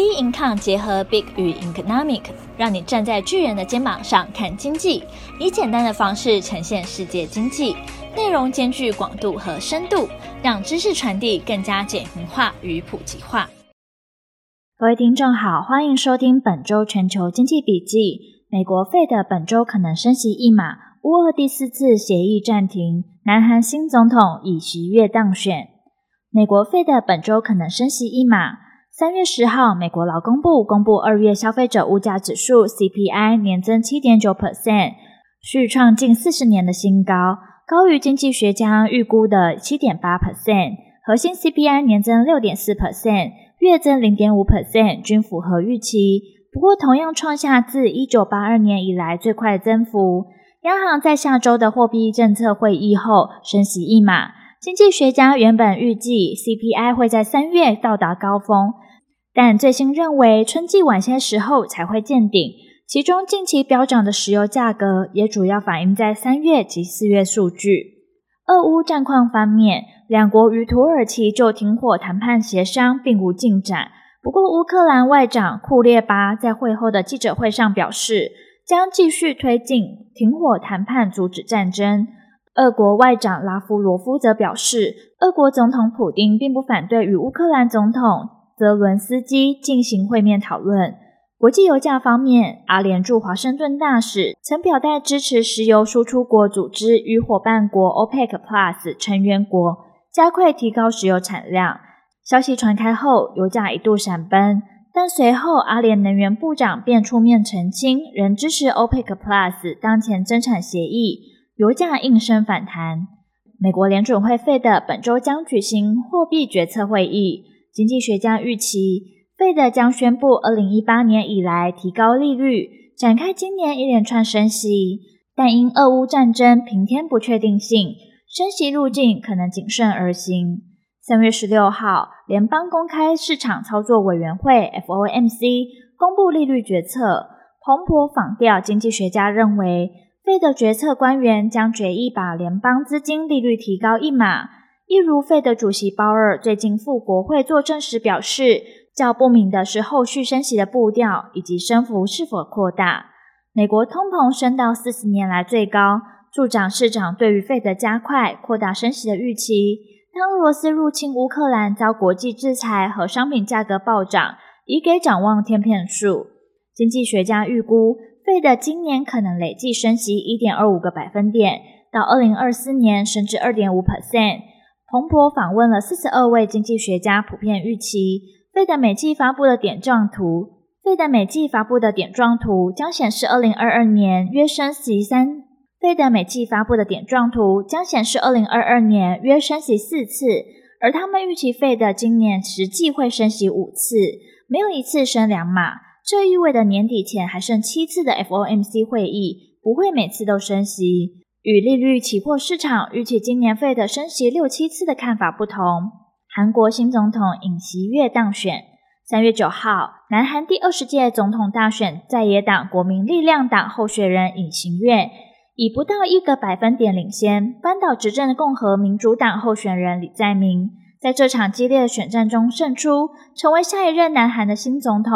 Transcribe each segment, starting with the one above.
B income 结合 Big 与 Economic，让你站在巨人的肩膀上看经济，以简单的方式呈现世界经济，内容兼具广度和深度，让知识传递更加简明化与普及化。各位听众好，欢迎收听本周全球经济笔记。美国 Fed 本周可能升息一码，乌俄第四次协议暂停，南韩新总统尹锡悦当选。美国 Fed 本周可能升息一码。三月十号，美国劳工部公布二月消费者物价指数 CPI 年增七点九 percent，续创近四十年的新高，高于经济学家预估的七点八 percent。核心 CPI 年增六点四 percent，月增零点五 percent，均符合预期。不过，同样创下自一九八二年以来最快增幅。央行在下周的货币政策会议后升息一码。经济学家原本预计 CPI 会在三月到达高峰。但最新认为，春季晚些时候才会见顶。其中，近期飙涨的石油价格也主要反映在三月及四月数据。俄乌战况方面，两国与土耳其就停火谈判协商并无进展。不过，乌克兰外长库列巴在会后的记者会上表示，将继续推进停火谈判，阻止战争。俄国外长拉夫罗夫则表示，俄国总统普丁并不反对与乌克兰总统。泽伦斯基进行会面讨论。国际油价方面，阿联驻华盛顿大使曾表态支持石油输出国组织与伙伴国 OPEC Plus 成员国加快提高石油产量。消息传开后，油价一度闪崩，但随后阿联能源部长便出面澄清，仍支持 OPEC Plus 当前增产协议，油价应声反弹。美国联准会 Fed 本周将举行货币决策会议。经济学家预期，Fed 将宣布二零一八年以来提高利率，展开今年一连串升息。但因俄乌战争平添不确定性，升息路径可能谨慎而行。三月十六号，联邦公开市场操作委员会 （FOMC） 公布利率决策。彭博访调经济学家认为费的决策官员将决议把联邦资金利率提高一码。一如费的主席鲍尔最近赴国会作证时表示，较不明的是后续升息的步调以及升幅是否扩大。美国通膨升到四十年来最高，助长市场对于费的加快扩大升息的预期。当俄罗斯入侵乌克兰遭国际制裁和商品价格暴涨，已给展望添片数。经济学家预估，费的今年可能累计升息一点二五个百分点，到二零二四年升至二点五 percent。彭博访问了四十二位经济学家，普遍预期，费的每季发布的点状图，费的每季发布的点状图将显示二零二二年约升息三，费的每季发布的点状图将显示二零二二年约升息四次，而他们预期费的今年实际会升息五次，没有一次升两码，这意味着年底前还剩七次的 FOMC 会议，不会每次都升息。与利率期货市场预期今年费的升息六七次的看法不同，韩国新总统尹锡悦当选。三月九号，南韩第二十届总统大选，在野党国民力量党候选人尹锡悦以不到一个百分点领先，扳倒执政共和民主党候选人李在明，在这场激烈的选战中胜出，成为下一任南韩的新总统。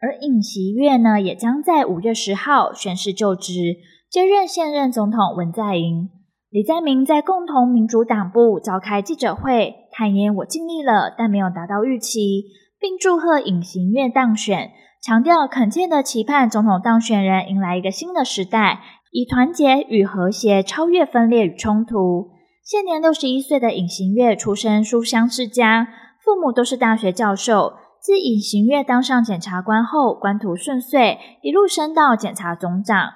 而尹锡悦呢，也将在五月十号宣誓就职。接任现任总统文在寅，李在明在共同民主党部召开记者会，坦言我尽力了，但没有达到预期，并祝贺尹锡悦当选，强调恳切的期盼总统当选人迎来一个新的时代，以团结与和谐超越分裂与冲突。现年六十一岁的尹锡悦出身书香世家，父母都是大学教授。自尹行月当上检察官后，官途顺遂，一路升到检察总长。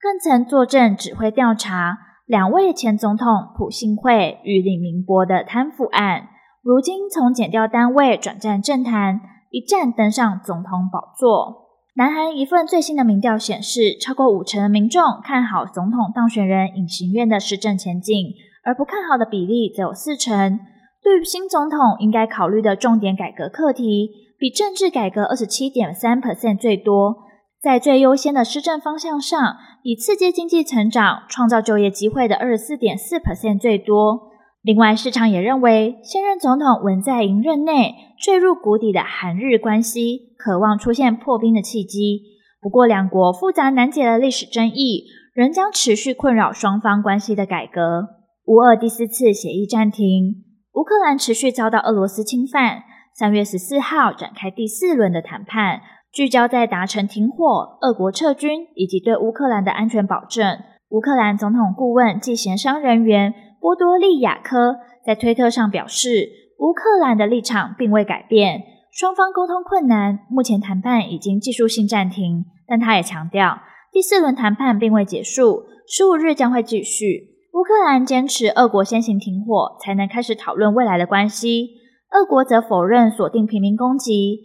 更曾坐镇指挥调查两位前总统朴信惠与李明博的贪腐案，如今从检调单位转战政坛，一战登上总统宝座。南韩一份最新的民调显示，超过五成的民众看好总统当选人尹锡悦的施政前景，而不看好的比例则有四成。对于新总统应该考虑的重点改革课题，比政治改革二十七点三 percent 最多。在最优先的施政方向上，以刺激经济成长、创造就业机会的二十四点四 percent 最多；另外，市场也认为，现任总统文在寅任内坠入谷底的韩日关系，渴望出现破冰的契机。不过，两国复杂难解的历史争议仍将持续困扰双方关系的改革。乌俄第四次协议暂停，乌克兰持续遭到俄罗斯侵犯。三月十四号展开第四轮的谈判，聚焦在达成停火、俄国撤军以及对乌克兰的安全保证。乌克兰总统顾问暨协商人员波多利亚科在推特上表示，乌克兰的立场并未改变，双方沟通困难，目前谈判已经技术性暂停。但他也强调，第四轮谈判并未结束，十五日将会继续。乌克兰坚持俄国先行停火，才能开始讨论未来的关系。俄国则否认锁定平民攻击。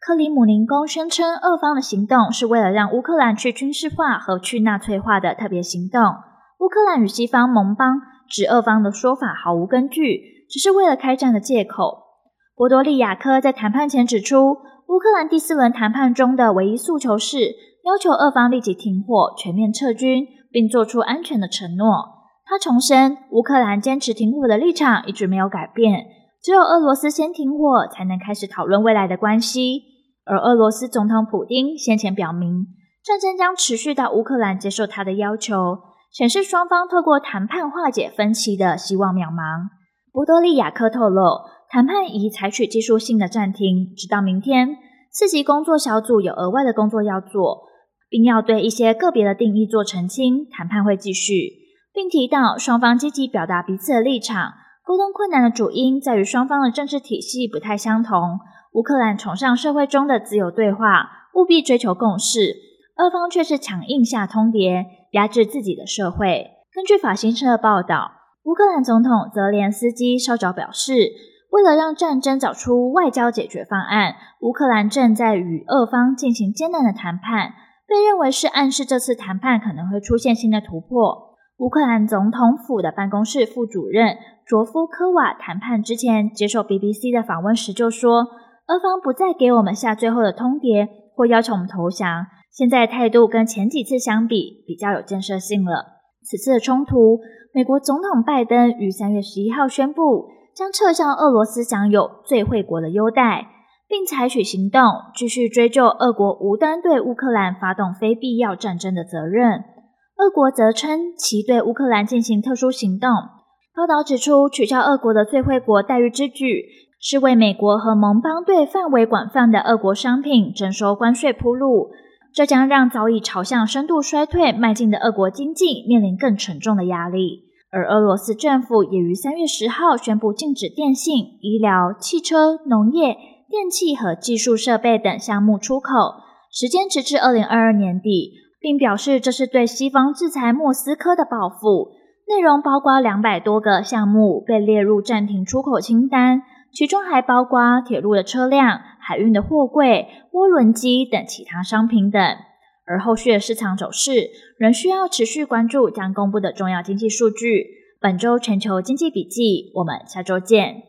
克里姆林宫宣称，俄方的行动是为了让乌克兰去军事化和去纳粹化的特别行动。乌克兰与西方盟邦指俄方的说法毫无根据，只是为了开战的借口。波多利亚科在谈判前指出，乌克兰第四轮谈判中的唯一诉求是要求俄方立即停火、全面撤军，并做出安全的承诺。他重申，乌克兰坚持停火的立场一直没有改变。只有俄罗斯先停火，才能开始讨论未来的关系。而俄罗斯总统普丁先前表明，战争将持续到乌克兰接受他的要求，显示双方透过谈判化解分歧的希望渺茫。波多利亚克透露，谈判已采取技术性的暂停，直到明天。四级工作小组有额外的工作要做，并要对一些个别的定义做澄清。谈判会继续，并提到双方积极表达彼此的立场。沟通困难的主因在于双方的政治体系不太相同。乌克兰崇尚社会中的自由对话，务必追求共识；俄方却是强硬下通牒，压制自己的社会。根据法新社报道，乌克兰总统泽连斯基稍早表示，为了让战争找出外交解决方案，乌克兰正在与俄方进行艰难的谈判，被认为是暗示这次谈判可能会出现新的突破。乌克兰总统府的办公室副主任卓夫科瓦谈判之前接受 BBC 的访问时就说，俄方不再给我们下最后的通牒或要求我们投降，现在态度跟前几次相比比较有建设性了。此次的冲突，美国总统拜登于三月十一号宣布将撤销俄罗斯享有最惠国的优待，并采取行动继续追究俄国无端对乌克兰发动非必要战争的责任。俄国则称其对乌克兰进行特殊行动。报道指出，取消俄国的最惠国待遇之举，是为美国和盟邦对范围广泛的俄国商品征收关税铺路。这将让早已朝向深度衰退迈进的俄国经济面临更沉重的压力。而俄罗斯政府也于三月十号宣布禁止电信、医疗、汽车、农业、电器和技术设备等项目出口，时间直至二零二二年底。并表示这是对西方制裁莫斯科的报复，内容包括两百多个项目被列入暂停出口清单，其中还包括铁路的车辆、海运的货柜、涡轮机等其他商品等。而后续的市场走势仍需要持续关注将公布的重要经济数据。本周全球经济笔记，我们下周见。